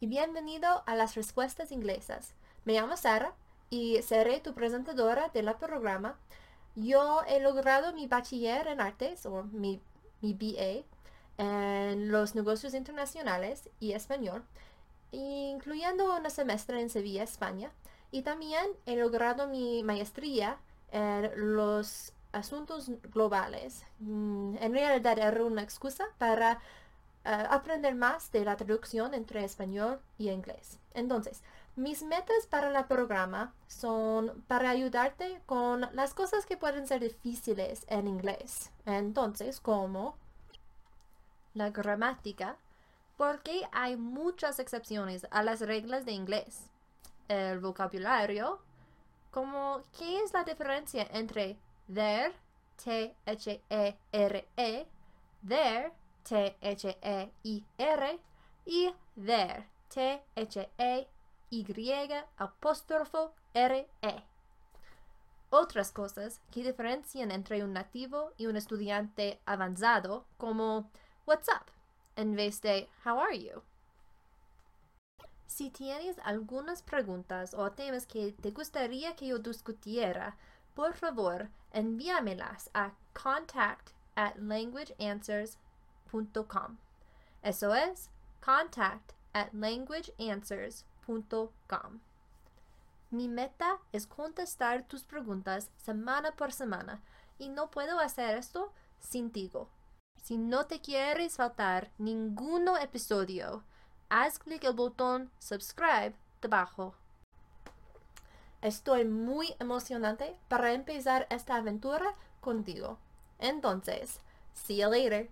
y bienvenido a las respuestas inglesas. Me llamo Sara y seré tu presentadora del programa. Yo he logrado mi bachiller en artes o mi, mi BA en los negocios internacionales y español, incluyendo un semestre en Sevilla, España. Y también he logrado mi maestría en los asuntos globales. Mm, en realidad era una excusa para eh, aprender más de la traducción entre español y inglés. Entonces, mis metas para el programa son para ayudarte con las cosas que pueden ser difíciles en inglés. Entonces, como la gramática, porque hay muchas excepciones a las reglas de inglés. El vocabulario, como qué es la diferencia entre there, T-H-E-R-E, -E, there, T-H-E-I-R y there, T-H-E-Y apóstrofo R-E. Otras cosas que diferencian entre un nativo y un estudiante avanzado como What's up en vez de How are you. Si tienes algunas preguntas o temas que te gustaría que yo discutiera, por favor envíamelas a contact at languageanswers.com eso es contact at languageanswers.com. Mi meta es contestar tus preguntas semana por semana y no puedo hacer esto sin ti. Si no te quieres faltar ningún episodio, haz clic el botón subscribe debajo. Estoy muy emocionante para empezar esta aventura contigo. Entonces, see you later.